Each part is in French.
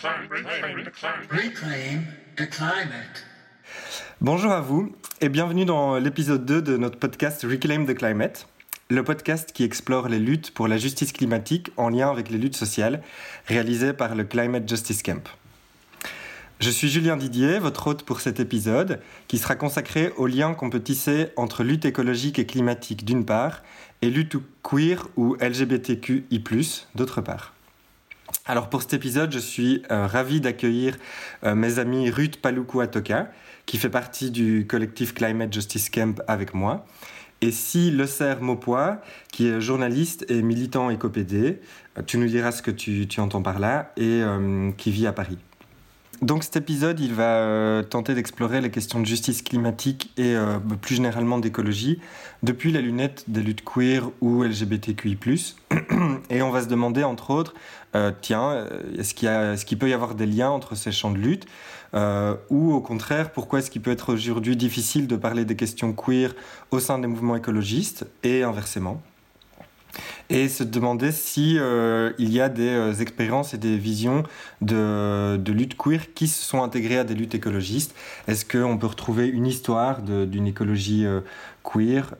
Reclaim the climate. Bonjour à vous et bienvenue dans l'épisode 2 de notre podcast Reclaim the Climate, le podcast qui explore les luttes pour la justice climatique en lien avec les luttes sociales réalisées par le Climate Justice Camp. Je suis Julien Didier, votre hôte pour cet épisode, qui sera consacré au lien qu'on peut tisser entre lutte écologique et climatique d'une part et lutte queer ou LGBTQI+, d'autre part. Alors pour cet épisode, je suis euh, ravi d'accueillir euh, mes amis Ruth Paluku Atoka, qui fait partie du collectif Climate Justice Camp avec moi, et si Le Serre Maupois, qui est journaliste et militant écopédé, euh, tu nous diras ce que tu, entends par là, et qui vit à Paris. Donc cet épisode, il va euh, tenter d'explorer les questions de justice climatique et euh, plus généralement d'écologie depuis la lunette des luttes queer ou LGBTQI+. Et on va se demander, entre autres, euh, tiens, est-ce qu'il, peut y avoir des liens entre ces champs de lutte Ou au contraire, pourquoi est-ce qu'il peut être aujourd'hui difficile de parler des questions queer au sein des mouvements écologistes et inversement? Et se demander si euh, il y a des euh, expériences et des visions de, lutte queer qui se sont intégrées à des luttes écologistes. Est-ce qu'on peut retrouver une histoire d'une écologie euh, queer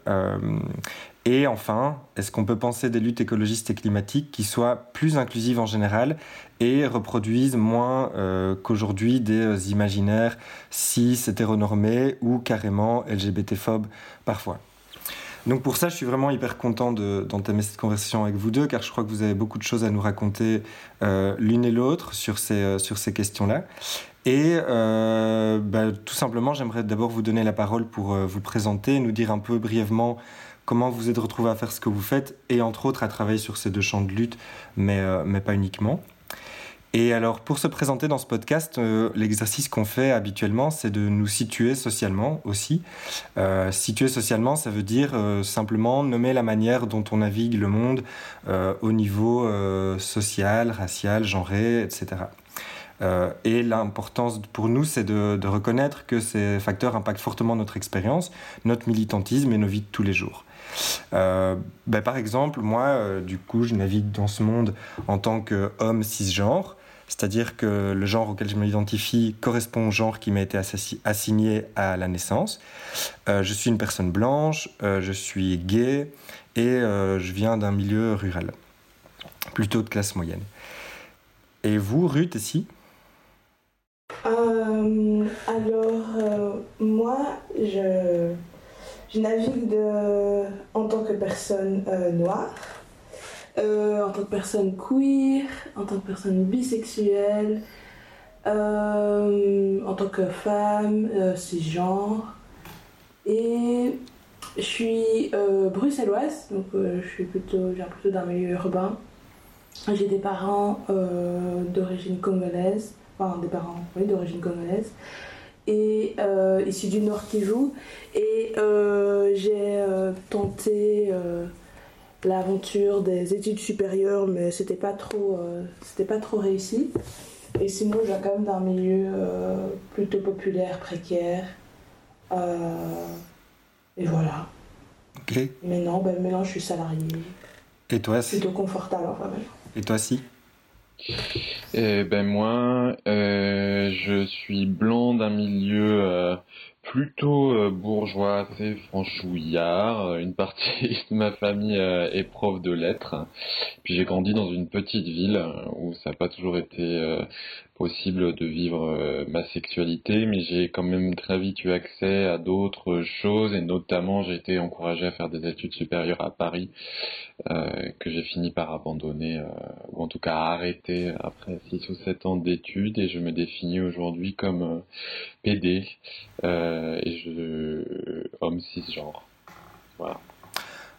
et enfin, est-ce qu'on peut penser des luttes écologistes et climatiques qui soient plus inclusives en général et reproduisent moins qu'aujourd'hui des imaginaires cis, hétéronormés ou carrément LGBT-phobes parfois? Donc pour ça, je suis vraiment hyper content d'entamer cette conversation avec vous deux, car je crois que vous avez beaucoup de choses à nous raconter euh, l'une et l'autre sur ces, euh, sur ces questions-là. Et euh, bah, tout simplement, j'aimerais d'abord vous donner la parole pour vous présenter, nous dire un peu brièvement comment vous êtes retrouvé à faire ce que vous faites, et entre autres à travailler sur ces deux champs de lutte, mais, mais pas uniquement. Et alors, pour se présenter dans ce podcast, euh, l'exercice qu'on fait habituellement, c'est de nous situer socialement aussi. Euh, situer socialement, ça veut dire euh, simplement nommer la manière dont on navigue le monde au niveau social, racial, genré, etc. et l'importance pour nous, c'est de, reconnaître que ces facteurs impactent fortement notre expérience, notre militantisme et nos vies de tous les jours. Ben, par exemple, moi, du coup, je navigue dans ce monde en tant qu'homme cisgenre c'est-à-dire que le genre auquel je m'identifie correspond au genre qui m'a été assigné à la naissance. Euh, je suis une personne blanche, euh, je suis gay et euh, je viens d'un milieu rural, plutôt de classe moyenne. Et vous, Ruth, ici Alors, moi, je, je navigue de, tant que personne noire. Euh, en tant que personne queer, en tant que personne bisexuelle, euh, en tant que femme, euh, cisgenre. Et je suis bruxelloise, donc je suis plutôt d'un milieu urbain. J'ai des parents d'origine congolaise, enfin des parents oui, d'origine congolaise, et issus du Nord Kivu. Et j'ai tenté l'aventure des études supérieures, mais c'était pas trop, euh, c'était pas trop réussi. Et sinon, j'ai quand même d'un milieu euh, plutôt populaire, précaire. Euh, et voilà. Ok. Mais non, ben, maintenant je suis salarié. Et toi, Plutôt confortable, Et toi, si? Eh ben moi, je suis blanc d'un milieu plutôt euh, bourgeois, assez franchouillard. Euh, une partie de ma famille euh, est prof de lettres. Puis j'ai grandi dans une petite ville où ça n'a pas toujours été possible de vivre euh, ma sexualité, mais j'ai quand même très vite eu accès à d'autres choses et notamment j'ai été encouragé à faire des études supérieures à Paris euh, que j'ai fini par abandonner euh, ou en tout cas arrêter après 6 ou 7 ans d'études et je me définis aujourd'hui comme PD et je homme cisgenre. Voilà.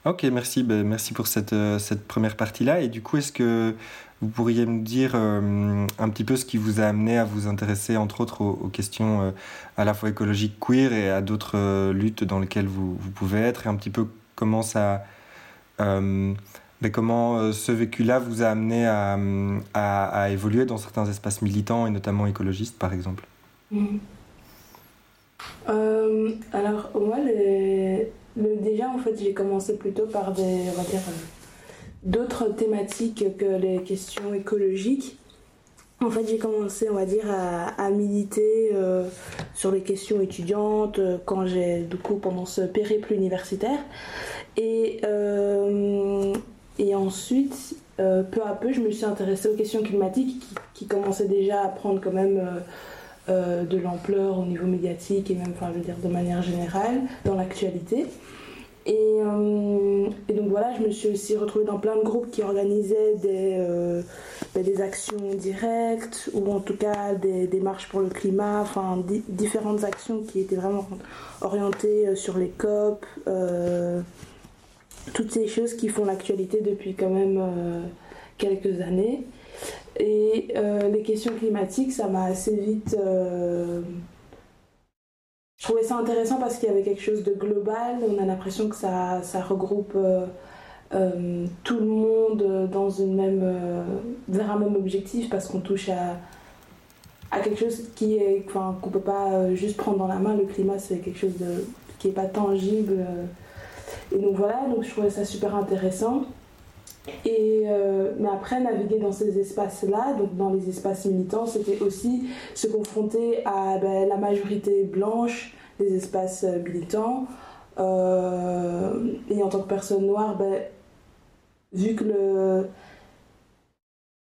Ok, merci, ben, merci pour cette, cette première partie-là. Et du coup, est-ce que vous pourriez me dire euh, un petit peu ce qui vous a amené à vous intéresser, entre autres, aux, questions euh, à la fois écologiques queer et à d'autres euh, luttes dans lesquelles vous, vous, pouvez être, et un petit peu comment ça, mais comment ce vécu-là vous a amené à, à, évoluer dans certains espaces militants et notamment écologistes, par exemple? Mmh. alors moi, déjà en fait, j'ai commencé plutôt par des, on va dire d'autres thématiques que les questions écologiques. en fait, j'ai commencé, on va dire, à, militer sur les questions étudiantes quand j'ai, du coup, pendant ce périple universitaire. Et, et ensuite, peu à peu, je me suis intéressée aux questions climatiques qui, commençaient déjà à prendre quand même euh, de l'ampleur au niveau médiatique et même, enfin, je veux dire, de manière générale, dans l'actualité. Et, euh, et, donc voilà, je me suis aussi retrouvée dans plein de groupes qui organisaient des, euh, ben, des actions directes ou en tout cas des, des marches pour le climat, enfin différentes actions qui étaient vraiment orientées sur les COP, toutes ces choses qui font l'actualité depuis quand même quelques années. Et euh, les questions climatiques, ça m'a assez vite... Euh, je trouvais ça intéressant parce qu'il y avait quelque chose de global. On a l'impression que ça, ça regroupe euh, tout le monde dans une même, vers un même objectif parce qu'on touche à, à quelque chose qui est, enfin, qu'on peut pas juste prendre dans la main. Le climat, c'est quelque chose qui est pas tangible. Et donc voilà, donc je trouvais ça super intéressant. Et, euh, mais après, naviguer dans ces espaces-là, donc dans les espaces militants, c'était aussi se confronter à ben, la majorité blanche des espaces euh, militants. Euh, et en tant que personne noire, ben, vu que le.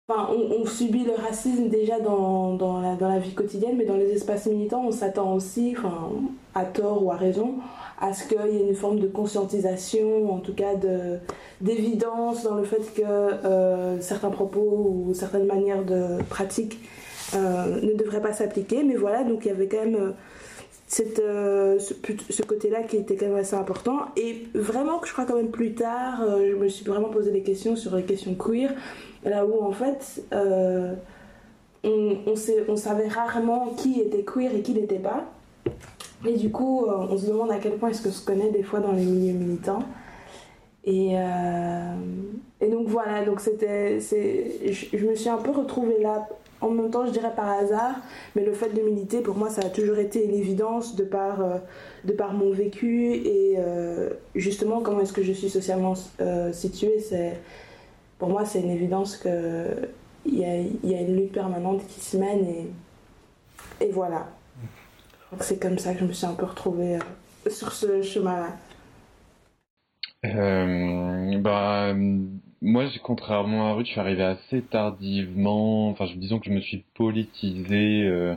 Enfin, on, subit le racisme déjà dans, dans, la, dans la vie quotidienne, mais dans les espaces militants, on s'attend aussi, enfin, à tort ou à raison, à ce qu'il y ait une forme de conscientisation, en tout cas d'évidence dans le fait que euh, certains propos ou certaines manières de pratique euh, ne devraient pas s'appliquer. Mais voilà, donc il y avait quand même euh, cette, ce, côté-là qui était quand même assez important. Et vraiment je crois quand même plus tard, je me suis vraiment posé des questions sur les questions queer, là où en fait... on, on savait rarement qui était queer et qui n'était pas. Et du coup, euh, on se demande à quel point est-ce que se connaît des fois dans les milieux militants. Et, euh, donc voilà, donc c'était, je, me suis un peu retrouvée là, en même temps je dirais par hasard, mais le fait de militer pour moi ça a toujours été une évidence de par, euh, de par mon vécu et justement comment est-ce que je suis socialement située, c'est, pour moi c'est une évidence qu'il y a, y a une lutte permanente qui se mène et voilà. C'est comme ça que je me suis un peu retrouvée euh, sur ce chemin-là. Euh, bah, moi, contrairement à Ruth, je suis arrivé assez tardivement. Enfin, disons que je me suis politisé, euh,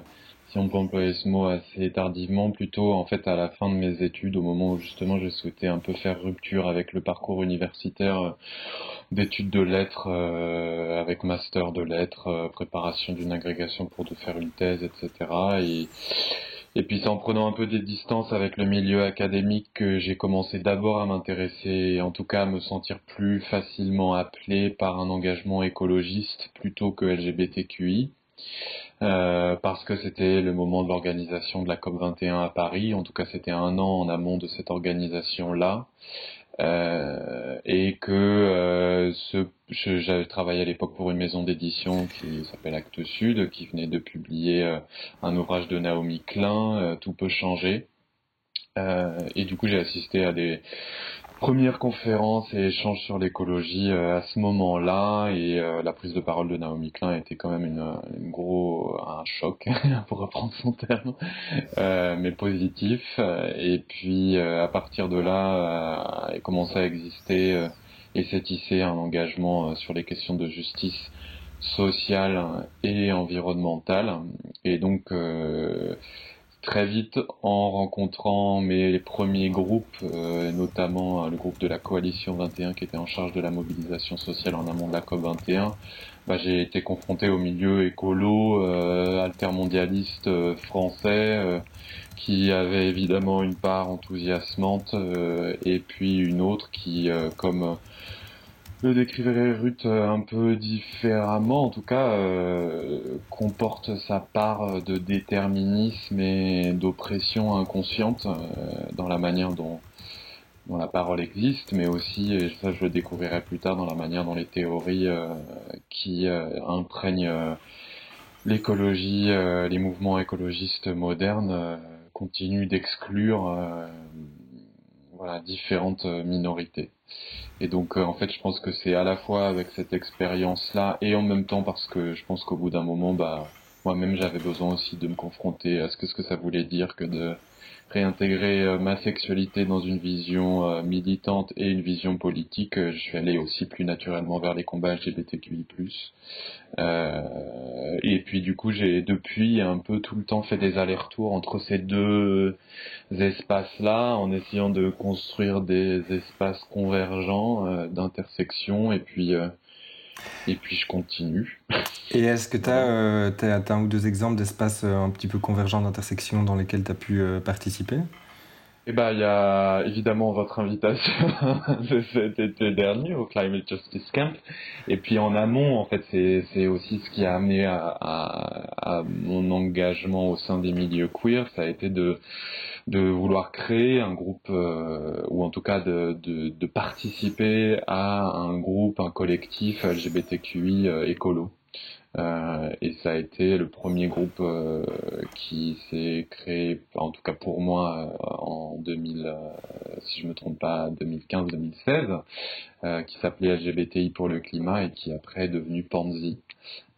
si on peut employer ce mot, assez tardivement, plutôt en fait à la fin de mes études, au moment où justement j'ai souhaité un peu faire rupture avec le parcours universitaire d'études de lettres, avec master de lettres, préparation d'une agrégation pour de faire une thèse, etc. Et et puis c'est en prenant un peu des distances avec le milieu académique que j'ai commencé d'abord à m'intéresser, en tout cas à me sentir plus facilement appelé par un engagement écologiste plutôt que LGBTQI. Euh, parce que c'était le moment de l'organisation de la COP21 à Paris, en tout cas c'était un an en amont de cette organisation-là, euh, et que euh, j'avais travaillé à l'époque pour une maison d'édition qui s'appelle Actes Sud, qui venait de publier euh, un ouvrage de Naomi Klein, Tout peut changer. et du coup, j'ai assisté à des première conférence et échange sur l'écologie euh, à ce moment-là et euh, la prise de parole de Naomi Klein était quand même une, une gros un choc pour reprendre son terme euh, mais positif. Et puis à partir de là il commencé à exister et s'est tissé un engagement sur les questions de justice sociale et environnementale. Et donc très vite en rencontrant mes premiers groupes, euh, notamment euh, le groupe de la coalition 21 qui était en charge de la mobilisation sociale en amont de la COP 21. Bah, j'ai été confronté au milieu écolo, euh, altermondialiste euh, français, qui avait évidemment une part enthousiasmante et puis une autre qui, comme le décrivait Ruth euh, un peu différemment, en tout cas, euh, comporte sa part de déterminisme et d'oppression inconsciente euh, dans la manière dont, dont, la parole existe, mais aussi, et ça je le découvrirai plus tard, dans la manière dont les théories qui imprègnent l'écologie, les mouvements écologistes modernes continuent d'exclure voilà, différentes minorités. Et donc, en fait, je pense que c'est à la fois avec cette expérience-là et en même temps parce que je pense qu'au bout d'un moment, bah, moi-même, j'avais besoin aussi de me confronter à ce que, ce que ça voulait dire que de réintégrer euh, ma sexualité dans une vision euh, militante et une vision politique, euh, je suis allé aussi plus naturellement vers les combats LGBTQI+. Euh, et puis du coup, j'ai depuis un peu tout le temps fait des allers-retours entre ces deux espaces-là, en essayant de construire des espaces convergents d'intersection, et puis et puis je continue. Et est-ce que tu as, euh, un ou deux exemples d'espaces euh, un petit peu convergents d'intersection dans lesquels tu as pu euh, participer? Eh ben, il y a évidemment votre invitation de cet été dernier au Climate Justice Camp. Et puis en amont, en fait, c'est aussi ce qui a amené à, mon engagement au sein des milieux queer. Ça a été de, vouloir créer un groupe, euh, ou en tout cas de, participer à un groupe, un collectif LGBTQI euh, écolo. Euh, et ça a été le premier groupe euh, qui s'est créé, en tout cas pour moi, euh, en 2000, si je me trompe pas, 2015-2016, qui s'appelait LGBTI pour le climat et qui après est devenu Panzi.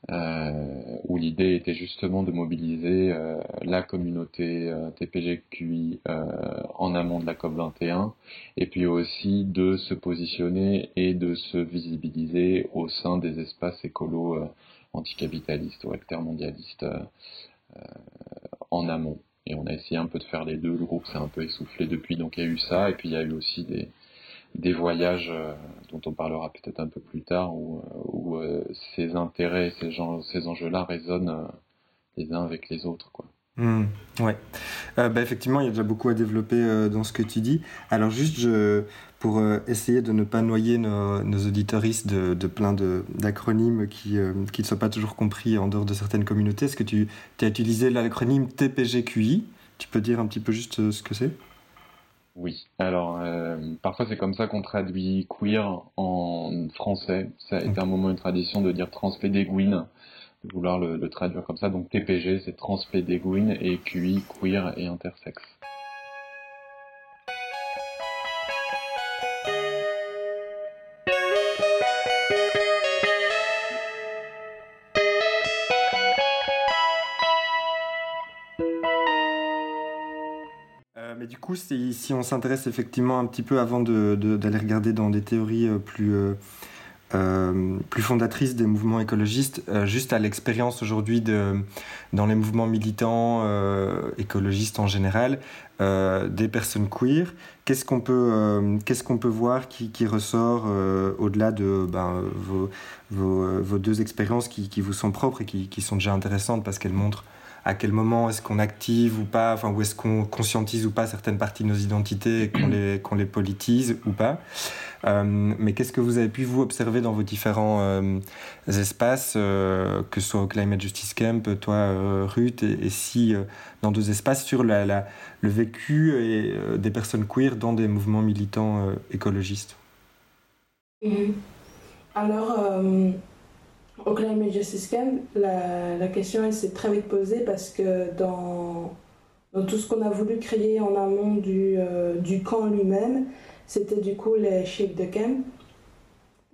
où l'idée était justement de mobiliser la communauté TPGQI en amont de la COP21 et puis aussi de se positionner et de se visibiliser au sein des espaces écolos anticapitaliste ou altermondialiste euh, euh, en amont. Et on a essayé un peu de faire les deux. Le groupe s'est un peu essoufflé depuis, donc il y a eu ça. Et puis il y a eu aussi des, voyages euh, dont on parlera peut-être un peu plus tard, où, où ces intérêts, ces, ces enjeux-là résonnent les uns avec les autres. Quoi. Mmh, ouais. Euh, bah, effectivement, il y a déjà beaucoup à développer euh, dans ce que tu dis. Alors juste, je, pour euh, essayer de ne pas noyer nos, nos auditoristes de, de plein d'acronymes qui, qui ne soient pas toujours compris en dehors de certaines communautés, est-ce que tu as utilisé l'acronyme TPGQI Tu peux dire un petit peu juste ce que c'est? Oui, alors parfois c'est comme ça qu'on traduit queer en français. Ça a été un moment une tradition de dire transpédéguine de vouloir le, traduire comme ça. Donc TPG, c'est transpédéguine et QI, queer et intersexe. Euh, mais du coup, si, on s'intéresse effectivement un petit peu avant d'aller de, regarder dans des théories euh, plus, euh, euh, plus fondatrice des mouvements écologistes, euh, juste à l'expérience aujourd'hui dans les mouvements militants euh, écologistes en général, des personnes queer. Qu'est-ce qu'on peut, peut voir qui, qui ressort au-delà de ben, vos, vos, vos, deux expériences qui, qui, vous sont propres et qui, qui sont déjà intéressantes parce qu'elles montrent à quel moment est-ce qu'on active ou pas, enfin, où est-ce qu'on conscientise ou pas certaines parties de nos identités et qu'on les, qu'on les politise ou pas. Euh, mais qu'est-ce que vous avez pu vous observer dans vos différents euh, espaces, euh, que ce soit au Climate Justice Camp, toi Ruth, et, si dans deux espaces sur la, le vécu des personnes queer dans des mouvements militants écologistes? Alors, au Climate Justice Camp, la, question s'est très vite posée parce que dans, tout ce qu'on a voulu créer en amont du, du camp lui-même, c'était du coup les chefs de camp.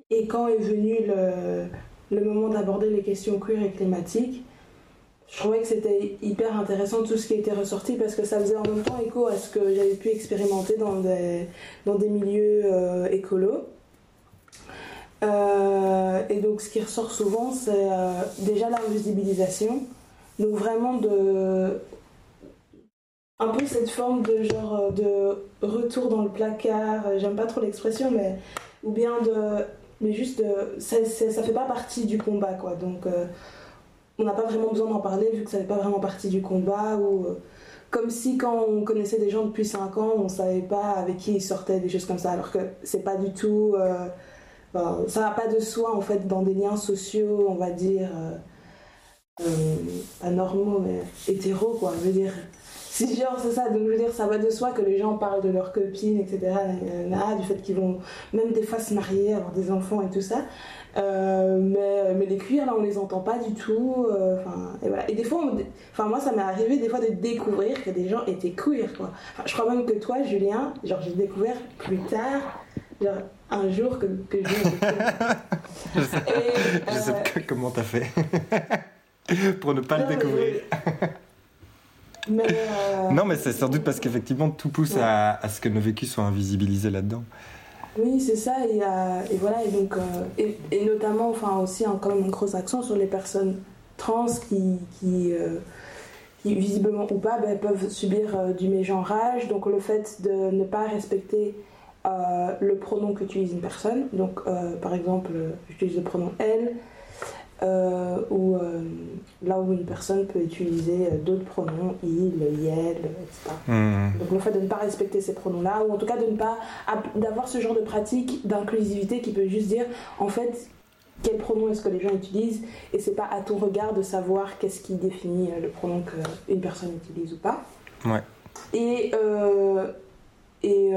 Et quand est venu le, moment d'aborder les questions queer et climatiques, je trouvais que c'était hyper intéressant tout ce qui était ressorti parce que ça faisait en même temps écho à ce que j'avais pu expérimenter dans des, dans des milieux euh, écolos. Euh, et donc ce qui ressort souvent, c'est euh, déjà la visibilisation. Donc vraiment de un peu cette forme de genre euh, de retour dans le placard, j'aime pas trop l'expression, mais ou bien de. Mais juste de. Ça, ça fait pas partie du combat, quoi. Donc, on n'a pas vraiment besoin d'en parler vu que ça fait pas vraiment partie du combat. Ou, comme si quand on connaissait des gens depuis 5 ans, on savait pas avec qui ils sortaient, des choses comme ça. Alors que c'est pas du tout. Ça va pas de soi, en fait, dans des liens sociaux, on va dire. pas normaux, mais hétéros, quoi. Je veux dire genre, c'est ça. Donc, je veux dire, ça va de soi que les gens parlent de leurs copines, etc. du fait qu'ils vont même des fois se marier, avoir des enfants et tout ça. Euh, mais, les cuirs, là, on les entend pas du tout. Euh, et, voilà. et des fois, enfin, moi, ça m'est arrivé des fois de découvrir que des gens étaient queer. Quoi. je crois même que toi, Julien, genre, j'ai découvert plus tard, genre, un jour que, que je. je sais, je sais euh, comment t'as fait pour ne pas le découvrir. Mais Non, mais c'est sans doute parce qu'effectivement, tout pousse à, à, ce que nos vécus soient invisibilisés là-dedans. Oui, c'est ça, et, euh, et, voilà, et donc, euh, et, notamment, enfin aussi, quand même un gros accent sur les personnes trans qui, qui, euh, qui visiblement ou pas, ben, peuvent subir du mégenrage, donc le fait de ne pas respecter le pronom qu'utilise une personne, donc par exemple, j'utilise le pronom elle, euh, euh, là où une personne peut utiliser euh, d'autres pronoms, il, yel, etc. Hmm. Donc le fait de ne pas respecter ces pronoms-là, ou en tout cas de ne pas d'avoir ce genre de pratique d'inclusivité qui peut juste dire en fait quel pronom est-ce que les gens utilisent et c'est pas à ton regard de savoir qu'est-ce qui définit le pronom qu'une personne utilise ou pas. Ouais. Et et,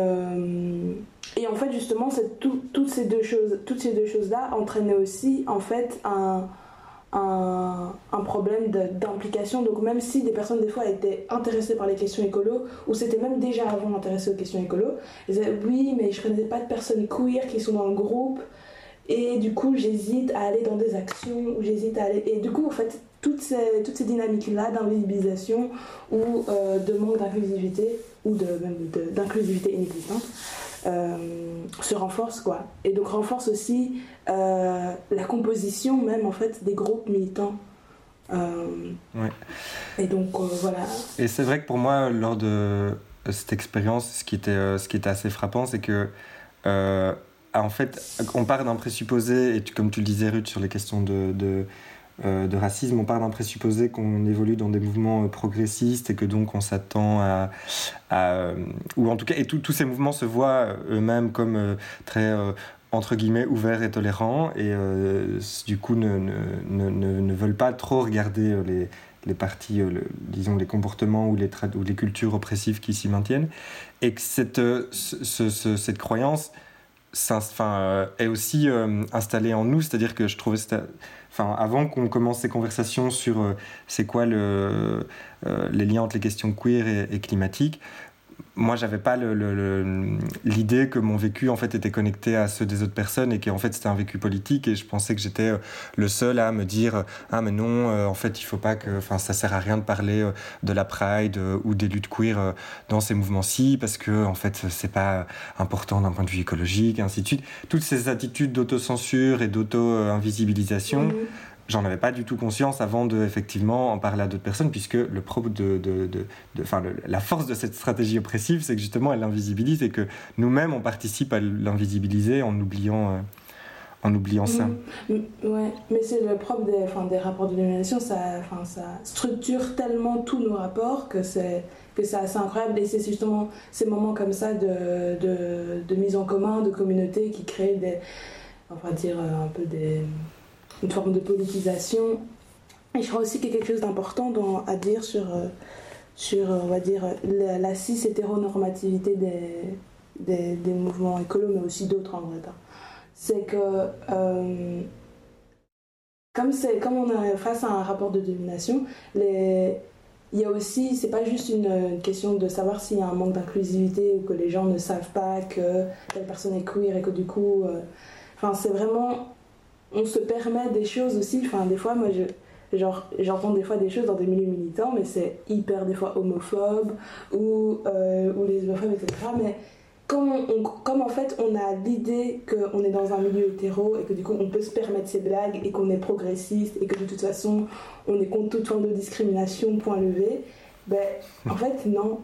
et en fait, justement, toutes ces deux choses, toutes ces deux choses-là entraînaient aussi, en fait, un, un, problème d'implication. Donc, même si des personnes, des fois, étaient intéressées par les questions écolo, ou c'était même déjà avant intéressées aux questions écolo, elles disaient Oui, mais je connais pas de personnes queer qui sont dans le groupe, et du coup, j'hésite à aller dans des actions, j'hésite à aller. Et du coup, en fait, toutes ces, toutes ces dynamiques-là d'invisibilisation ou euh, de manque d'inclusivité, ou de, même d'inclusivité inexistante, euh, se renforce quoi. Et donc renforce aussi euh, la composition même en fait des groupes militants. Et donc voilà. Et c'est vrai que pour moi lors de cette expérience, ce qui était, ce qui était assez frappant, c'est que en fait, on part d'un présupposé, et comme tu le disais Ruth sur les questions de, de de racisme, on part d'un présupposé qu'on évolue dans des mouvements euh, progressistes et que donc on s'attend à, euh, ou en tout cas, et tous ces mouvements se voient eux-mêmes comme très entre guillemets ouverts et tolérants et du coup ne, ne, ne, veulent pas trop regarder les, les parties, disons les comportements ou les, ou les cultures oppressives qui s'y maintiennent. Et que cette, cette croyance est aussi installée en nous, c'est-à-dire que je trouvais enfin, avant qu'on commence ces conversations sur euh, c'est quoi le, euh, les liens entre les questions queer et climatiques, moi, j'avais pas l'idée que mon vécu en fait était connecté à ceux des autres personnes et qu'en fait c'était un vécu politique. Et je pensais que j'étais euh, le seul à me dire ah mais non euh, en fait il faut pas que enfin ça sert à rien de parler euh, de la pride ou des luttes queer dans ces mouvements-ci parce que en fait c'est pas important d'un point de vue écologique et ainsi de suite. Toutes ces attitudes d'autocensure et d'auto-invisibilisation mmh j'en avais pas du tout conscience avant de effectivement en parler à d'autres personnes, puisque le propre de, de, de, la force de cette stratégie oppressive, c'est que justement elle l'invisibilise et que nous-mêmes on participe à l'invisibiliser en oubliant. Euh, en oubliant ça. Mm, mm, ouais, mais c'est le propre des, enfin, des rapports de domination, ça, enfin, ça structure tellement tous nos rapports que c'est que c'est assez incroyable et c'est justement ces moments comme ça de, de, de, mise en commun, de communauté qui créent des, on va dire un peu des, une forme de politisation. Et je crois aussi qu'il y a quelque chose d'important à dire sur, euh, sur on va dire, la, la cis-hétéronormativité des, des, des, mouvements écolos, mais aussi d'autres en vrai. Hein. C'est que, euh, comme, comme on est face à un rapport de domination, les, il y a aussi, c'est pas juste une, question de savoir s'il y a un manque d'inclusivité ou que les gens ne savent pas que telle personne est queer et que du coup. Euh, enfin, c'est vraiment on se permet des choses aussi. Enfin, des fois, moi, je, genre, j'entends des fois des choses dans des milieux militants, mais c'est hyper des fois homophobe ou, euh, ou lesbophobe, etc. Mais comme, comme en fait on a l'idée qu'on est dans un milieu hétéro et que du coup on peut se permettre ces blagues et qu'on est progressiste et que de toute façon on est contre toute forme de discrimination, point levé, ben en fait non.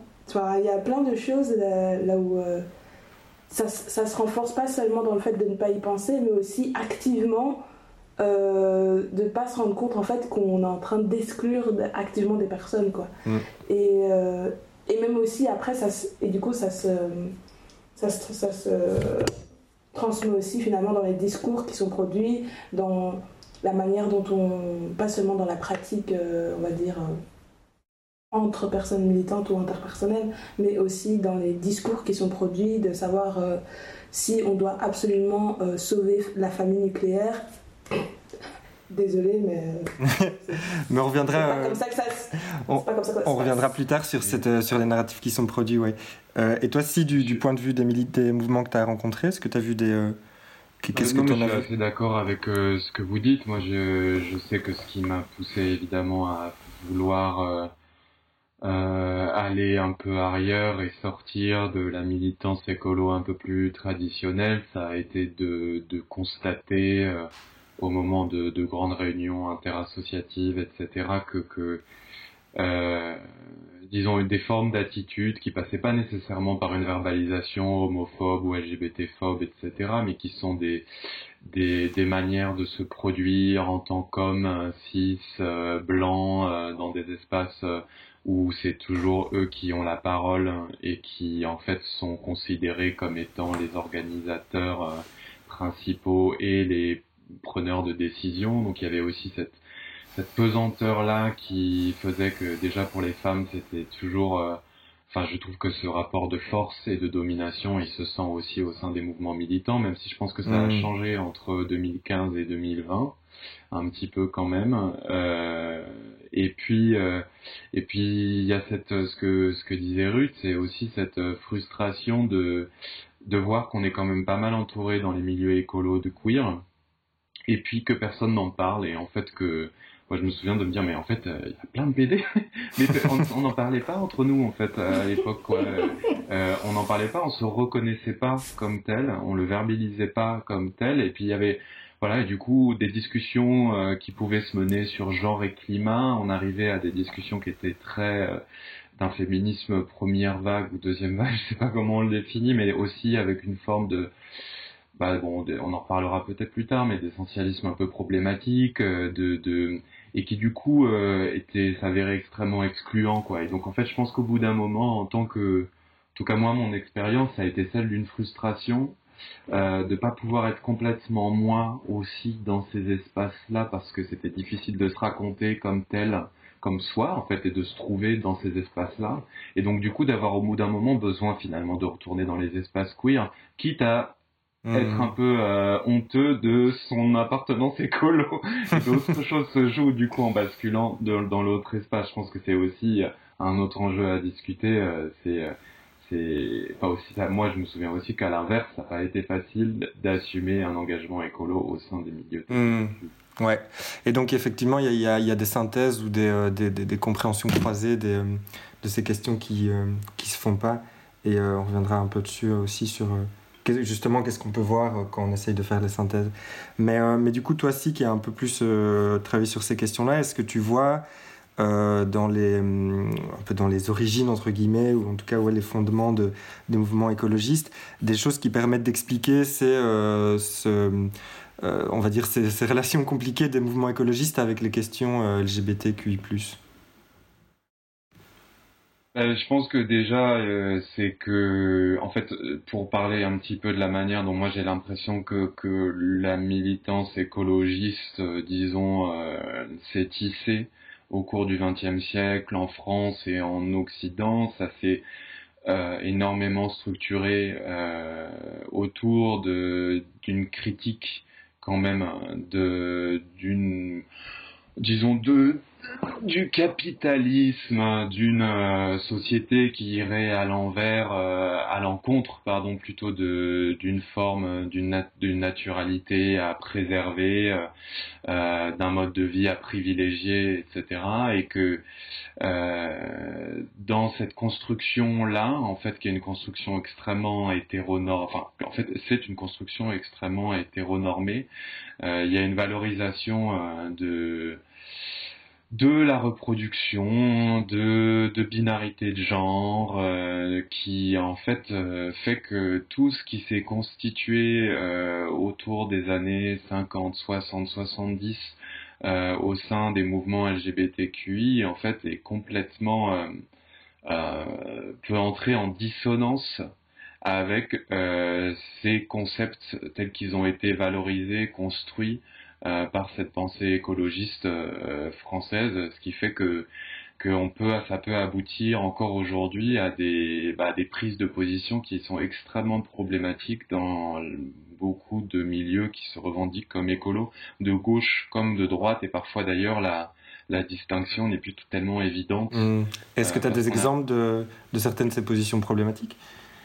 Il y a plein de choses là, où. Euh, ça, ça se renforce pas seulement dans le fait de ne pas y penser, mais aussi activement euh, de ne pas se rendre compte en fait qu'on est en train d'exclure activement des personnes quoi. Mm. Et, euh, et même aussi après ça et du coup ça se ça se, ça se transmet aussi finalement dans les discours qui sont produits, dans la manière dont on pas seulement dans la pratique euh, on va dire entre personnes militantes ou interpersonnelles, mais aussi dans les discours qui sont produits, de savoir si on doit absolument sauver la famille nucléaire Désolé, mais. mais on reviendra. Pas comme ça que ça, on, pas comme ça que on reviendra plus tard sur, cette, euh, sur les narratifs qui sont produits, ouais. Euh, et toi, si, du, du, point de vue des, des mouvements que tu as rencontrés, est-ce que tu as vu des. Euh, qu'est-ce que tu en as Je suis assez d'accord avec ce que vous dites. Moi, je, je sais que ce qui m'a poussé évidemment à vouloir aller un peu arrière et sortir de la militance écolo un peu plus traditionnelle, ça a été de, de constater au moment de, de grandes réunions interassociatives, etc., que, que euh, disons, des formes d'attitude qui passaient pas nécessairement par une verbalisation homophobe ou LGBT-phobe, etc., mais qui sont des, des, des manières de se produire en tant qu'hommes cis, euh, blancs, euh, dans des espaces euh, où c'est toujours eux qui ont la parole et qui, en fait, sont considérés comme étant les organisateurs euh, principaux et les preneur de décision. Donc il y avait aussi cette, cette pesanteur-là qui faisait que déjà pour les femmes, c'était toujours... Euh, enfin, je trouve que ce rapport de force et de domination, il se sent aussi au sein des mouvements militants, même si je pense que ça a mmh. changé entre 2015 et 2020, un petit peu quand même. Euh, et puis, euh, et puis il y a cette, ce que ce que disait Ruth, c'est aussi cette frustration de de voir qu'on est quand même pas mal entouré dans les milieux écolos de queer, et puis que personne n'en parle et en fait que moi je me souviens de me dire mais en fait euh, il y a plein de BD mais on n'en parlait pas entre nous en fait à l'époque quoi euh, on n'en parlait pas on se reconnaissait pas comme tel on le verbalisait pas comme tel et puis il y avait voilà et du coup des discussions euh, qui pouvaient se mener sur genre et climat on arrivait à des discussions qui étaient très euh, d'un féminisme première vague ou deuxième vague je sais pas comment on le définit mais aussi avec une forme de bah, bon, on en reparlera peut-être plus tard, mais d'essentialisme un peu problématique, euh, de, de, et qui du coup était s'avérait extrêmement excluant, quoi. Et donc en fait, je pense qu'au bout d'un moment, en tant que, en tout cas moi, mon expérience, ça a été celle d'une frustration euh, de pas pouvoir être complètement moi aussi dans ces espaces-là, parce que c'était difficile de se raconter comme tel comme soi en fait et de se trouver dans ces espaces-là et donc du coup d'avoir au bout d'un moment besoin finalement de retourner dans les espaces queer quitte à être un peu euh, honteux de son appartenance écolo. et d'autres choses se jouent du coup en basculant dans l'autre espace. Je pense que c'est aussi un autre enjeu à discuter. Euh, c'est euh, c'est pas aussi ça. Moi, je me souviens aussi qu'à l'inverse, ça n'a pas été facile d'assumer un engagement écolo au sein des milieux. Mmh. Ouais. Et donc effectivement, il y, y, y a, des synthèses ou des, des, des, compréhensions croisées des, de ces questions qui qui se font pas. Et on reviendra un peu dessus aussi sur justement qu'est-ce qu'on peut voir euh, quand on essaye de faire des synthèses. Mais, euh, mais du coup, toi aussi qui as un peu plus euh, travaillé sur ces questions-là, est-ce que tu vois dans, les, hum, un peu dans les origines, entre guillemets, ou en tout cas ouais, les fondements de, des mouvements écologistes, des choses qui permettent d'expliquer ces, ce, on va dire ces, relations compliquées des mouvements écologistes avec les questions LGBTQI +. Euh, je pense que déjà, euh, c'est que, en fait, pour parler un petit peu de la manière dont moi j'ai l'impression que, que la militance écologiste, euh, disons, s'est tissée au cours du XXe siècle en France et en Occident, ça s'est énormément structuré autour de d'une critique quand même d'une disons de du capitalisme, d'une euh, société qui irait à l'envers, euh, à l'encontre, pardon, plutôt de d'une forme d'une naturalité à préserver, euh, d'un mode de vie à privilégier, etc. Et que dans cette construction-là, en fait, qui est une construction extrêmement hétéronormée, enfin, en fait, c'est une construction extrêmement hétéronormée. il y a une valorisation de de la reproduction, de, de binarité de genre, euh, qui en fait euh, fait que tout ce qui s'est constitué euh, autour des années 50, 60, 70 au sein des mouvements LGBTQI en fait est complètement peut entrer en dissonance avec ces concepts tels qu'ils ont été valorisés, construits par cette pensée écologiste euh, française, ce qui fait que que peut, ça peut aboutir encore aujourd'hui à des, bah, des prises de position qui sont extrêmement problématiques dans beaucoup de milieux qui se revendiquent comme écolos, de gauche comme de droite, et parfois d'ailleurs la, la distinction n'est plus tellement évidente. Mmh. Est-ce que tu as des exemples de, de certaines de ces positions problématiques?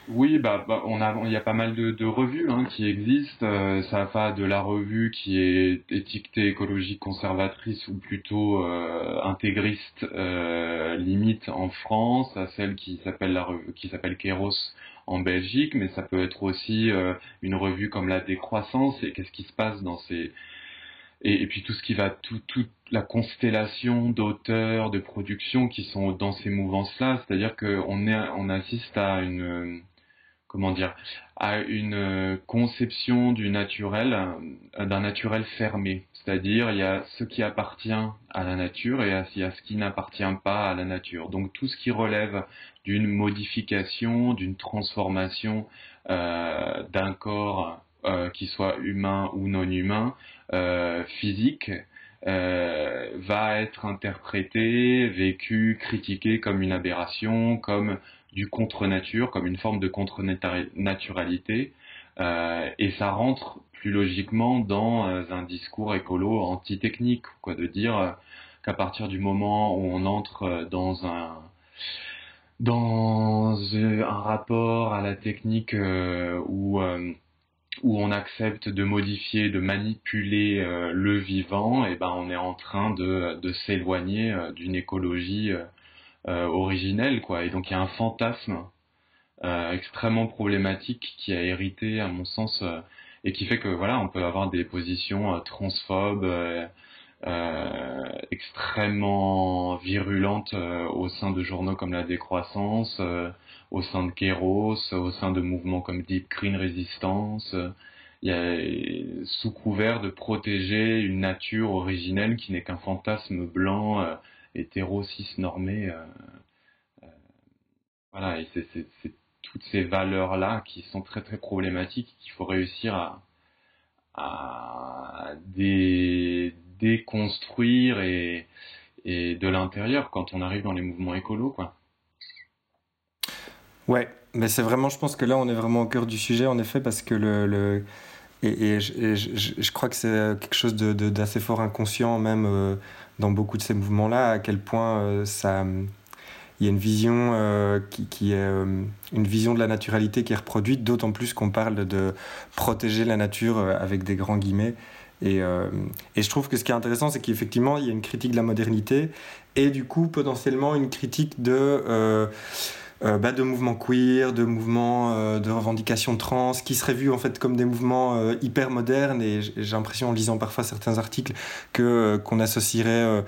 Oui, bah, bah, on a, il y a pas mal de, revues hein, qui existent. Euh, ça va de la revue qui est étiquetée écologique conservatrice ou plutôt euh, intégriste euh, limite en France, à celle qui s'appelle la revue, qui s'appelle Kéros en Belgique, mais ça peut être aussi euh, une revue comme la décroissance et qu'est-ce qui se passe dans ces et, puis tout ce qui va tout, toute la constellation d'auteurs de productions qui sont dans ces mouvances-là, c'est-à-dire qu'on est on assiste à une comment dire, à une euh, conception du naturel, euh, d'un naturel fermé. C'est-à-dire, il y a ce qui appartient à la nature et il y a ce qui n'appartient pas à la nature. Donc tout ce qui relève d'une modification, d'une transformation euh, d'un corps euh, qui soit humain ou non humain, euh, physique, euh, va être interprété, vécu, critiqué comme une aberration, comme du contre-nature, comme une forme de contre-naturalité, euh, et ça rentre plus logiquement dans euh, un discours écolo anti-technique, quoi, de dire euh, qu'à partir du moment où on entre dans un dans un rapport à la technique où où on accepte de modifier, de manipuler le vivant, et ben on est en train de, de s'éloigner d'une écologie originelle, quoi. Et donc il y a un fantasme euh, extrêmement problématique qui a hérité, à mon sens, euh, et qui fait que voilà, on peut avoir des positions transphobes. Euh, extrêmement virulentes au sein de journaux comme La Décroissance, au sein de Kéros, au sein de mouvements comme Deep Green Resistance. il y a, sous couvert de protéger une nature originelle qui n'est qu'un fantasme blanc hétéro cis normé. Euh, euh, voilà, et c'est toutes ces valeurs-là qui sont très très problématiques qu'il faut réussir à, déconstruire et, de l'intérieur quand on arrive dans les mouvements écolos, quoi. Ouais, mais c'est vraiment, je pense que là, on est vraiment au cœur du sujet, en effet, parce que le, et, je, crois que c'est quelque chose d'assez de, fort inconscient, même euh, dans beaucoup de ces mouvements-là, à quel point euh, ça, il y a une vision euh, qui, est euh, une vision de la naturalité qui est reproduite, d'autant plus qu'on parle de protéger la nature avec des grands guillemets. Et, et, je trouve que ce qui est intéressant, c'est qu'effectivement, il y a une critique de la modernité et du coup, potentiellement, une critique de euh, bah, de mouvements queer, de mouvements euh, de revendication trans, qui seraient vus en fait comme des mouvements euh, hyper modernes. Et j'ai l'impression, en lisant parfois certains articles, que qu'on associerait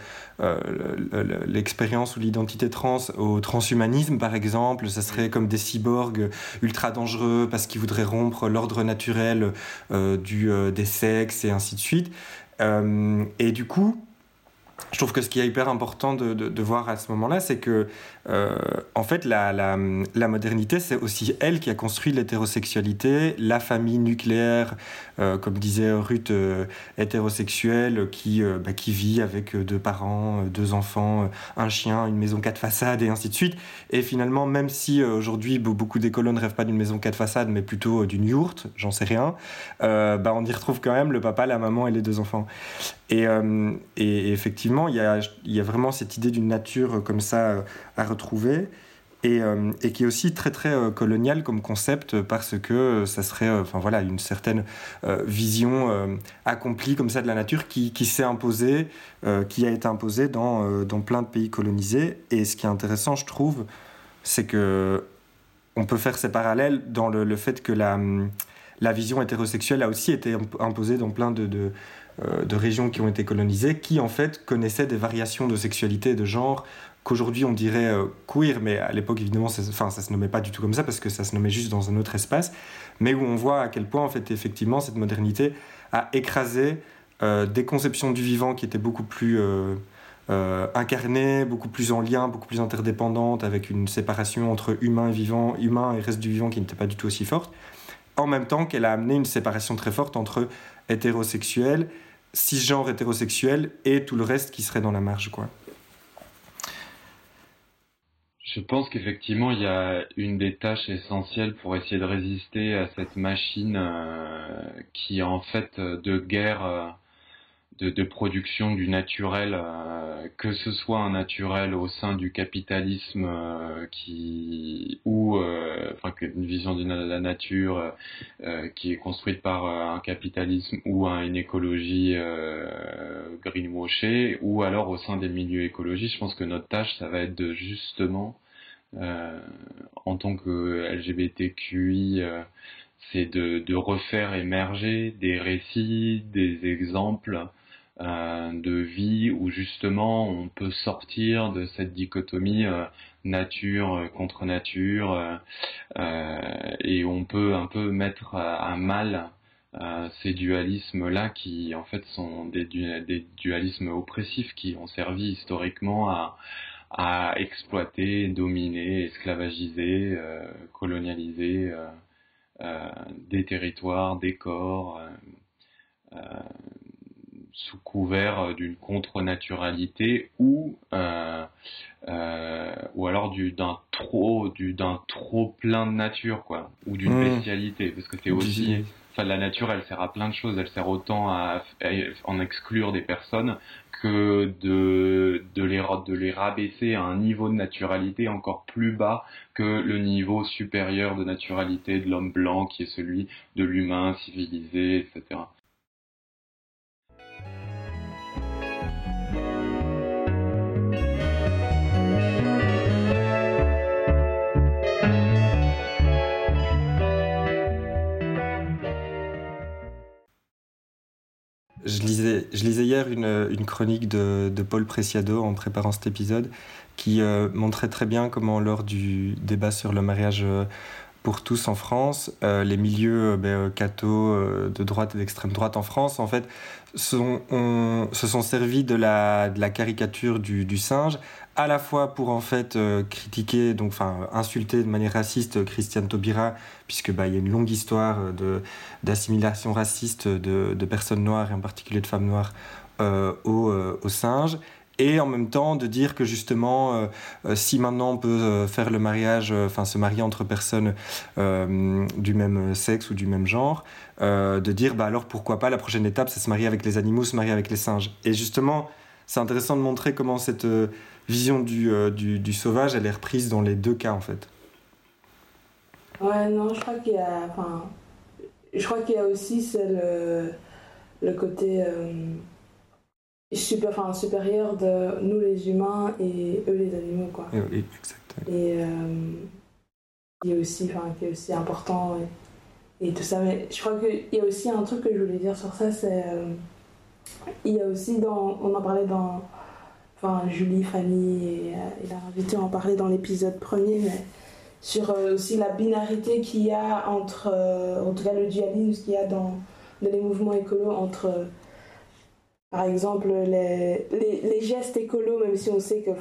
l'expérience ou l'identité trans au transhumanisme, par exemple. Ça serait comme des cyborgs ultra dangereux parce qu'ils voudraient rompre l'ordre naturel du, des sexes et ainsi de suite. et du coup, je trouve que ce qui est hyper important de, de voir à ce moment-là, c'est que, euh, en fait, la, la, la modernité, c'est aussi elle qui a construit l'hétérosexualité, la famille nucléaire, euh, comme disait Ruth, euh, hétérosexuelle, qui, bah, qui vit avec deux parents, deux enfants, un chien, une maison quatre façades, et ainsi de suite. Et finalement, même si aujourd'hui, beaucoup d'écolos ne rêvent pas d'une maison quatre façades, mais plutôt d'une yourte, j'en sais rien, bah, on y retrouve quand même le papa, la maman et les deux enfants. Et, et effectivement, il y a, y a, vraiment cette idée d'une nature comme ça à euh, et, qui est aussi très très colonial comme concept parce que ça serait enfin voilà une certaine vision accomplie comme ça de la nature qui, s'est imposée qui a été imposée dans, dans plein de pays colonisés. Et ce qui est intéressant je trouve c'est que on peut faire ces parallèles dans le, fait que la, la vision hétérosexuelle a aussi été imposée dans plein de, de euh, de régions qui ont été colonisées, qui en fait connaissaient des variations de sexualité et de genre qu'aujourd'hui on dirait euh, queer, mais à l'époque évidemment ça, ça se nommait pas du tout comme ça parce que ça se nommait juste dans un autre espace, mais où on voit à quel point en fait effectivement cette modernité a écrasé euh, des conceptions du vivant qui étaient beaucoup plus incarnées, beaucoup plus en lien, beaucoup plus interdépendantes, avec une séparation entre humain et vivant, humain et reste du vivant qui n'était pas du tout aussi forte, en même temps qu'elle a amené une séparation très forte entre hétérosexuels cisgenre hétérosexuel et tout le reste qui serait dans la marge. Quoi. Je pense qu'effectivement, il y a une des tâches essentielles pour essayer de résister à cette machine qui est en fait de guerre de, production du naturel, euh, que ce soit un naturel au sein du capitalisme euh, qui ou euh, enfin une vision de la nature qui est construite par un capitalisme ou une écologie greenwashée, ou alors au sein des milieux écologiques. Je pense que notre tâche, ça va être de justement en tant que LGBTQI c'est de, de, refaire émerger des récits, des exemples de vie où justement on peut sortir de cette dichotomie euh, nature euh, contre nature et on peut un peu mettre à, mal ces dualismes-là qui en fait sont des, dualismes oppressifs qui ont servi historiquement à exploiter, dominer, esclavagiser, colonialiser des territoires, des corps sous couvert euh, d'une contre-naturalité ou euh, euh, ou alors d'un trop du d'un trop plein de nature quoi. Ou d'une mmh. bestialité parce que c'est aussi enfin la nature elle sert à plein de choses. Elle sert autant à, en exclure des personnes que de de les de les rabaisser à un niveau de naturalité encore plus bas que le niveau supérieur de naturalité de l'homme blanc qui est celui de l'humain civilisé etc Je lisais, je lisais hier une, une chronique de, de, Paul Preciado en préparant cet épisode qui euh, montrait très bien comment lors du débat sur le mariage euh, pour tous en France, euh, les milieux ben, catho de droite et d'extrême droite en France, en fait, sont, se sont servis de la, de la caricature du, du singe à la fois pour en fait euh, critiquer, donc enfin insulter de manière raciste Christiane Taubira, puisque bah y a une longue histoire euh, de d'assimilation raciste de, de, personnes noires et en particulier de femmes noires euh, aux, aux, singes. Et en même temps de dire que justement, si maintenant on peut faire le mariage, enfin se marier entre personnes du même sexe ou du même genre, de dire bah alors pourquoi pas la prochaine étape c'est se marier avec les animaux, se marier avec les singes. Et justement, c'est intéressant de montrer comment cette vision du, euh, du, du, sauvage, elle est reprise dans les deux cas en fait. Ouais, non, je crois qu'il y a. Enfin, je crois qu'il y a aussi le, le côté euh, super, enfin, supérieur de nous les humains et eux les animaux, quoi. Oui, exactement. Et euh, qui, est aussi, enfin, qui est aussi important et, tout ça. Mais je crois qu'il y a aussi un truc que je voulais dire sur ça, c'est. il y a aussi dans. On en parlait dans enfin Julie, Fanny et, euh, et la invité en parler dans l'épisode premier, mais sur euh, aussi la binarité qu'il y a entre, euh, en tout cas le dualisme qu'il y a dans, les mouvements écolos entre, par exemple, les, les, gestes écolos, même si on sait que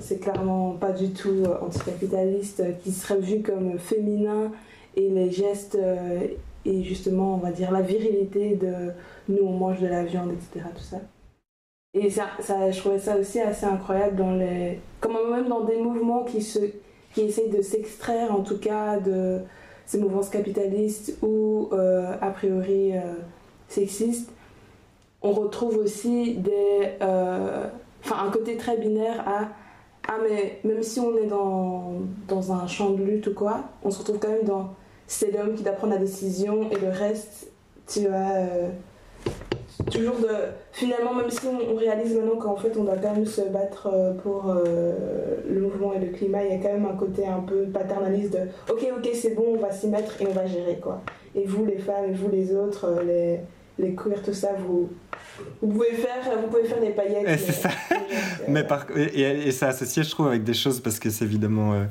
c'est clairement pas du tout anticapitaliste, qui seraient vus comme féminins, et les gestes et justement, on va dire, la virilité de nous on mange de la viande, etc. Tout ça. Et ça, je trouvais ça aussi assez incroyable dans les. Comme même dans des mouvements qui, se, qui essayent de s'extraire, en tout cas, de ces mouvements capitalistes ou euh, a priori euh, sexistes, on retrouve aussi des. Euh, un côté très binaire à. Ah, mais même si on est dans, dans un champ de lutte ou quoi, on se retrouve quand même dans. C'est l'homme qui doit prendre la décision et le reste, tu vas toujours de finalement même si on, réalise maintenant qu'en fait on doit quand même se battre euh, pour euh, le mouvement et le climat il y a quand même un côté un peu paternaliste de ok ok c'est bon on va s'y mettre et on va gérer quoi et vous les femmes et vous les autres euh, les les queers tout ça vous vous pouvez faire vous pouvez faire des paillettes et, ça. mais par et, et, ça associé je trouve avec des choses parce que c'est évidemment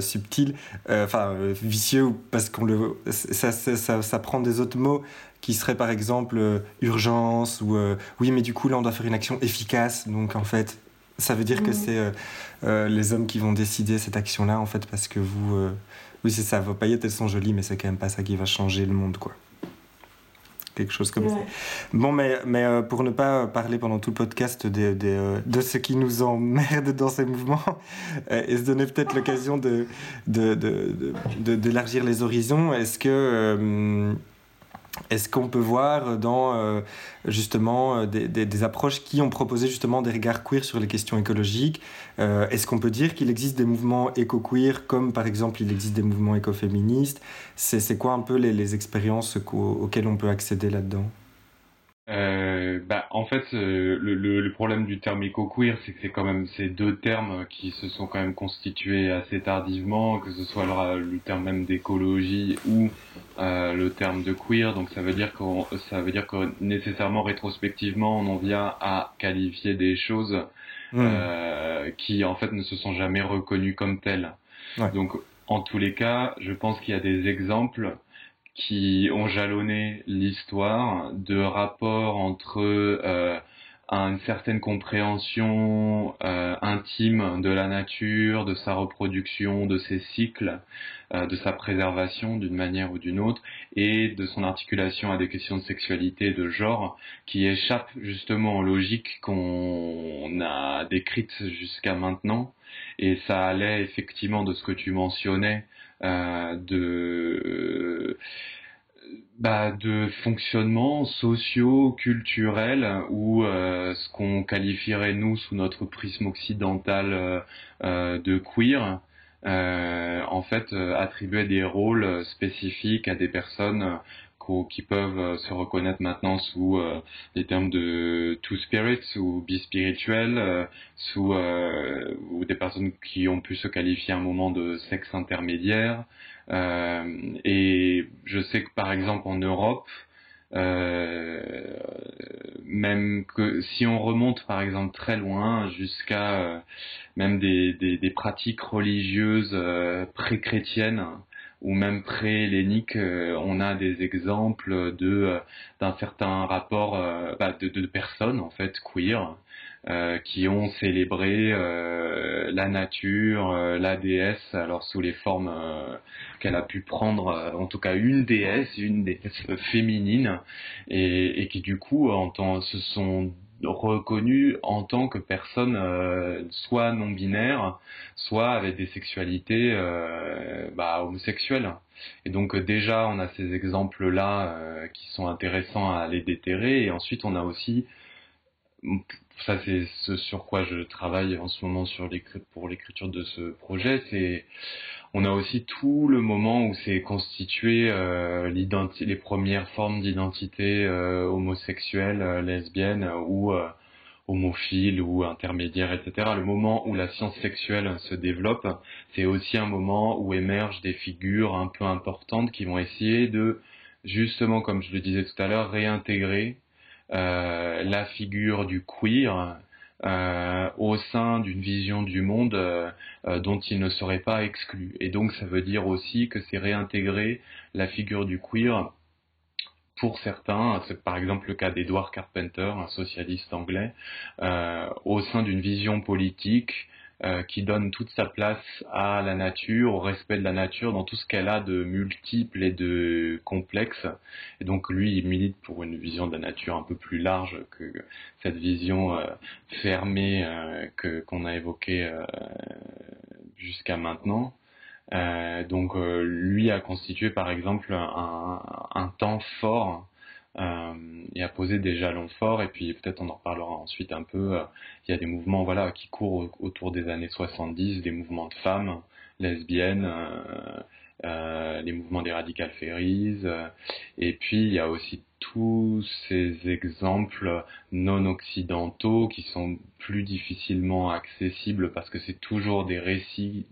subtil enfin vicieux parce qu'on le ça, ça, ça, prend des autres mots qui serait par exemple euh, urgence ou euh, oui mais du coup là on doit faire une action efficace donc en fait ça veut dire que c'est euh, les hommes qui vont décider cette action là en fait parce que vous oui c'est ça vos paillettes elles sont jolies mais c'est quand même pas ça qui va changer le monde quoi quelque chose comme ça. Bon, mais, mais euh, pour ne pas parler pendant tout le podcast de, de, euh, de ce qui nous emmerde dans ces mouvements, euh, et se donner peut-être l'occasion de, d'élargir les horizons, est-ce que est-ce qu'on peut voir dans euh, justement euh, des, approches qui ont proposé justement des regards queer sur les questions écologiques euh, Est-ce qu'on peut dire qu'il existe des mouvements éco-queer comme par exemple il existe des mouvements écoféministes? C'est quoi un peu les, expériences auxquelles on peut accéder là-dedans? Euh, bah, en fait, euh, le, le, problème du terme éco-queer, c'est que c'est quand même ces deux termes qui se sont quand même constitués assez tardivement, que ce soit le, terme même d'écologie ou euh, le terme de queer. Donc ça veut dire qu'on, ça veut dire que nécessairement rétrospectivement, on en vient à qualifier des choses mmh. euh, qui en fait ne se sont jamais reconnues comme telles. Donc en tous les cas, je pense qu'il y a des exemples qui ont jalonné l'histoire de rapports entre euh, une certaine compréhension euh, intime de la nature, de sa reproduction, de ses cycles, euh, de sa préservation d'une manière ou d'une autre, et de son articulation à des questions de sexualité et de genre qui échappent justement aux logiques qu'on a décrites jusqu'à maintenant. Et ça allait effectivement de ce que tu mentionnais, euh, de bah, de fonctionnement socio culturel ou euh, ce qu'on qualifierait nous sous notre prisme occidental euh, de queer en fait attribuer des rôles spécifiques à des personnes qui peuvent se reconnaître maintenant sous les termes de two spirits ou bispirituel sous ou des personnes qui ont pu se qualifier un moment de sexe intermédiaire. Euh, et je sais que par exemple en Europe, euh, même que si on remonte par exemple très loin jusqu'à euh, même des, pratiques religieuses euh, pré-chrétiennes ou même pré-helléniques, on a des exemples de d'un certain rapport bah, de, de, personnes en fait queer euh, qui ont célébré euh, la nature, euh, la déesse, alors sous les formes qu'elle a pu prendre, en tout cas une déesse, une déesse féminine, et, et qui du coup en tant, se sont reconnus en tant que personnes soit non binaires, soit avec des sexualités bah, homosexuelles. Et donc déjà on a ces exemples-là qui sont intéressants à les déterrer, et ensuite on a aussi ça c'est ce sur quoi je travaille en ce moment pour l'écriture de ce projet, on a aussi tout le moment où c'est constitué euh, les premières formes d'identité euh, homosexuelle, euh, lesbienne ou euh, homophile ou intermédiaire, etc. Le moment où la science sexuelle se développe, c'est aussi un moment où émergent des figures un peu importantes qui vont essayer de, justement, comme je le disais tout à l'heure, réintégrer la figure du queer euh, au sein d'une vision du monde euh, dont il ne serait pas exclu. Et donc ça veut dire aussi que c'est réintégrer la figure du queer pour certains, c'est par exemple le cas d'Edward Carpenter, un socialiste anglais, au sein d'une vision politique euh, qui donne toute sa place à la nature, au respect de la nature, dans tout ce qu'elle a de multiple et de complexe. Et donc lui, il milite pour une vision de la nature un peu plus large que cette vision euh, fermée euh, que qu'on a évoquée jusqu'à maintenant. donc lui a constitué par exemple un, un temps fort euh, et a posé des jalons forts. Et puis peut-être on en reparlera ensuite un peu. Euh, il y a des mouvements voilà qui courent autour des années 70, des mouvements de femmes lesbiennes. Euh, euh, les mouvements des radicales féries, et puis il y a aussi tous ces exemples non occidentaux qui sont plus difficilement accessibles parce que c'est toujours des récits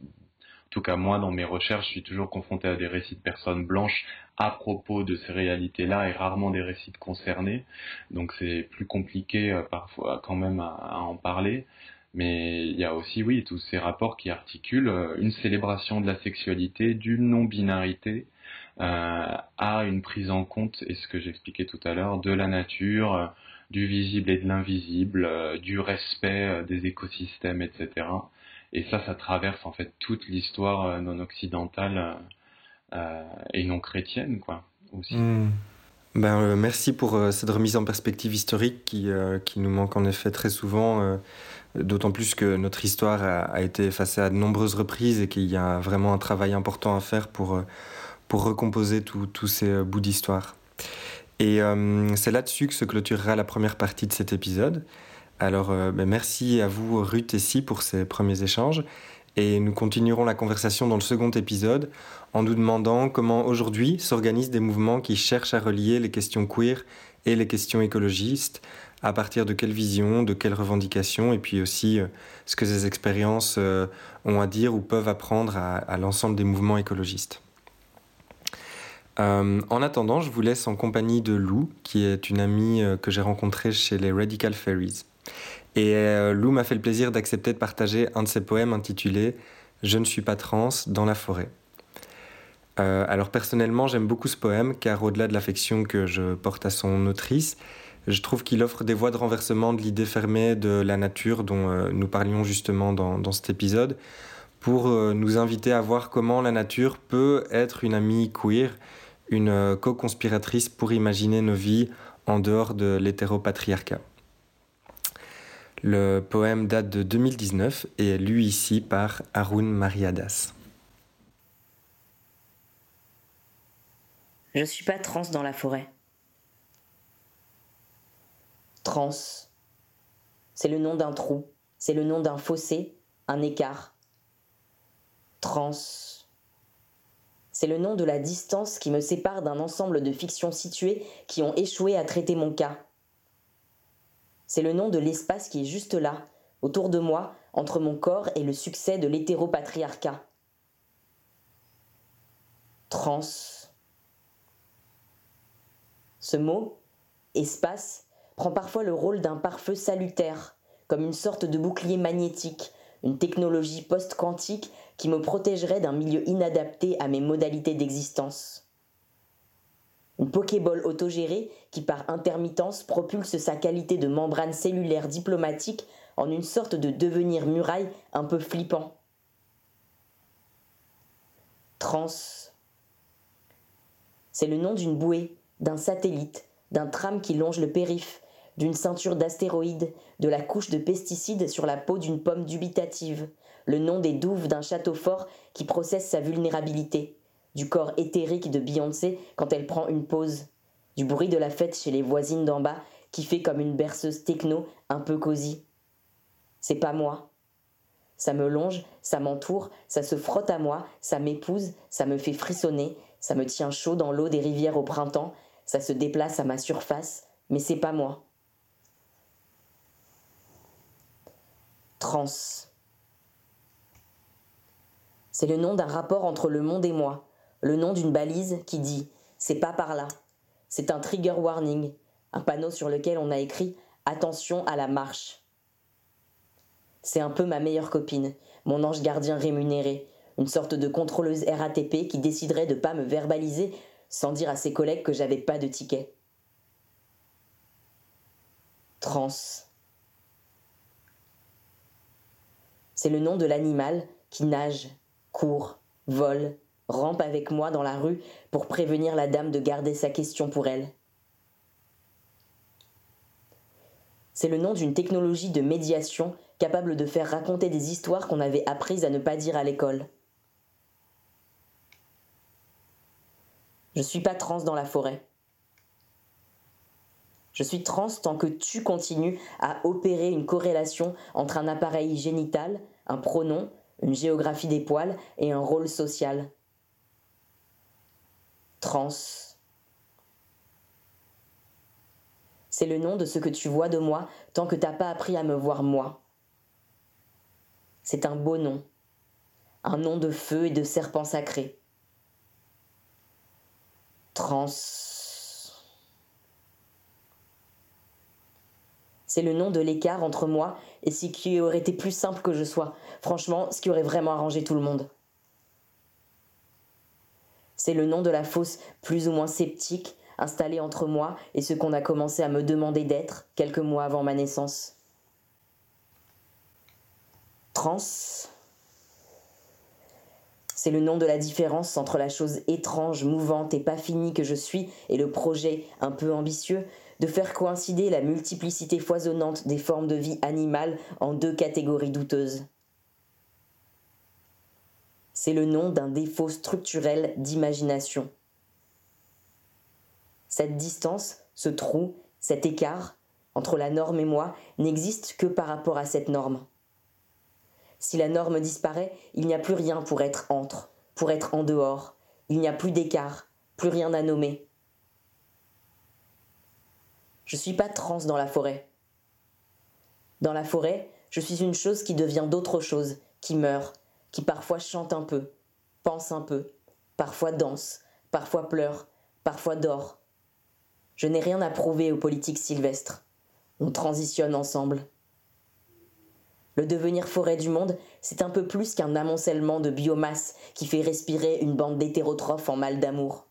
en tout cas moi dans mes recherches, je suis toujours confronté à des récits de personnes blanches à propos de ces réalités-là et rarement des récits de concernés. Donc c'est plus compliqué euh, parfois quand même à, en parler. Mais il y a aussi, oui, tous ces rapports qui articulent euh, une célébration de la sexualité, d'une non-binarité, euh, à une prise en compte, et ce que j'expliquais tout à l'heure, de la nature, du visible et de l'invisible, du respect des écosystèmes, etc. Et ça, ça traverse en fait toute l'histoire euh, non occidentale euh, et non chrétienne, quoi, aussi. Hmm. Ben, euh, merci pour euh, cette remise en perspective historique qui, euh, qui, nous manque en effet très souvent, d'autant plus que notre histoire a, a, été effacée à de nombreuses reprises et qu'il y a vraiment un travail important à faire pour, pour recomposer tous ces bouts d'histoire. Et c'est là-dessus que se clôturera la première partie de cet épisode. Alors ben, merci à vous Ruth et Si pour ces premiers échanges et nous continuerons la conversation dans le second épisode en nous demandant comment aujourd'hui s'organisent des mouvements qui cherchent à relier les questions queer et les questions écologistes, à partir de quelles visions, de quelles revendications, et puis aussi euh, ce que ces expériences euh, ont à dire ou peuvent apprendre à, l'ensemble des mouvements écologistes. Euh, en attendant, je vous laisse en compagnie de Lou, qui est une amie euh, que j'ai rencontrée chez les Radical Fairies. Et euh, Lou m'a fait le plaisir d'accepter de partager un de ses poèmes intitulé Je ne suis pas trans dans la forêt. Euh, alors personnellement, j'aime beaucoup ce poème car au-delà de l'affection que je porte à son autrice, je trouve qu'il offre des voies de renversement de l'idée fermée de la nature dont euh, nous parlions justement dans, dans cet épisode, pour nous inviter à voir comment la nature peut être une amie queer, une co-conspiratrice pour imaginer nos vies en dehors de l'hétéropatriarcat. Le poème date de 2019 et est lu ici par Arun Mariadas. Je suis pas trans dans la forêt. Trans, c'est le nom d'un trou, c'est le nom d'un fossé, un écart. Trans, c'est le nom de la distance qui me sépare d'un ensemble de fictions situées qui ont échoué à traiter mon cas. C'est le nom de l'espace qui est juste là, autour de moi, entre mon corps et le succès de l'hétéropatriarcat. Trans. Ce mot, espace, prend parfois le rôle d'un pare-feu salutaire, comme une sorte de bouclier magnétique, une technologie post-quantique qui me protégerait d'un milieu inadapté à mes modalités d'existence. Une Pokéball autogérée qui par intermittence propulse sa qualité de membrane cellulaire diplomatique en une sorte de devenir muraille un peu flippant. Trans. C'est le nom d'une bouée, d'un satellite, d'un tram qui longe le périph', d'une ceinture d'astéroïdes, de la couche de pesticides sur la peau d'une pomme dubitative, le nom des douves d'un château fort qui processe sa vulnérabilité du corps éthérique de Beyoncé quand elle prend une pause, du bruit de la fête chez les voisines d'en bas qui fait comme une berceuse techno un peu cosy. C'est pas moi. Ça me longe, ça m'entoure, ça se frotte à moi, ça m'épouse, ça me fait frissonner, ça me tient chaud dans l'eau des rivières au printemps, ça se déplace à ma surface, mais c'est pas moi. Trans. C'est le nom d'un rapport entre le monde et moi, le nom d'une balise qui dit c'est pas par là. C'est un trigger warning, un panneau sur lequel on a écrit attention à la marche. C'est un peu ma meilleure copine, mon ange gardien rémunéré, une sorte de contrôleuse RATP qui déciderait de pas me verbaliser sans dire à ses collègues que j'avais pas de ticket. Trans. C'est le nom de l'animal qui nage, court, vole, rampe avec moi dans la rue pour prévenir la dame de garder sa question pour elle. C'est le nom d'une technologie de médiation capable de faire raconter des histoires qu'on avait apprises à ne pas dire à l'école. Je suis pas trans dans la forêt. Je suis trans tant que tu continues à opérer une corrélation entre un appareil génital, un pronom, une géographie des poils et un rôle social trans. C'est le nom de ce que tu vois de moi tant que t'as pas appris à me voir moi. C'est un beau nom, un nom de feu et de serpent sacré. Trans. C'est le nom de l'écart entre moi et ce qui aurait été plus simple que je sois. Franchement, ce qui aurait vraiment arrangé tout le monde. C'est le nom de la fosse plus ou moins sceptique installée entre moi et ce qu'on a commencé à me demander d'être quelques mois avant ma naissance. Trans. C'est le nom de la différence entre la chose étrange, mouvante et pas finie que je suis et le projet un peu ambitieux de faire coïncider la multiplicité foisonnante des formes de vie animales en deux catégories douteuses. C'est le nom d'un défaut structurel d'imagination. Cette distance, ce trou, cet écart entre la norme et moi n'existe que par rapport à cette norme. Si la norme disparaît, il n'y a plus rien pour être entre, pour être en dehors. Il n'y a plus d'écart, plus rien à nommer. Je ne suis pas trans dans la forêt. Dans la forêt, je suis une chose qui devient d'autre chose, qui meurt, parfois chante un peu, pense un peu, parfois danse, parfois pleure, parfois dort. Je n'ai rien à prouver aux politiques sylvestres. On transitionne ensemble. Le devenir forêt du monde, c'est un peu plus qu'un amoncellement de biomasse qui fait respirer une bande d'hétérotrophes en mal d'amour.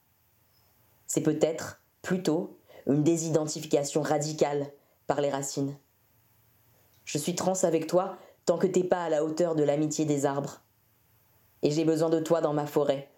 C'est peut-être, plutôt, une désidentification radicale par les racines. Je suis trans avec toi tant que t'es pas à la hauteur de l'amitié des arbres. Et j'ai besoin de toi dans ma forêt,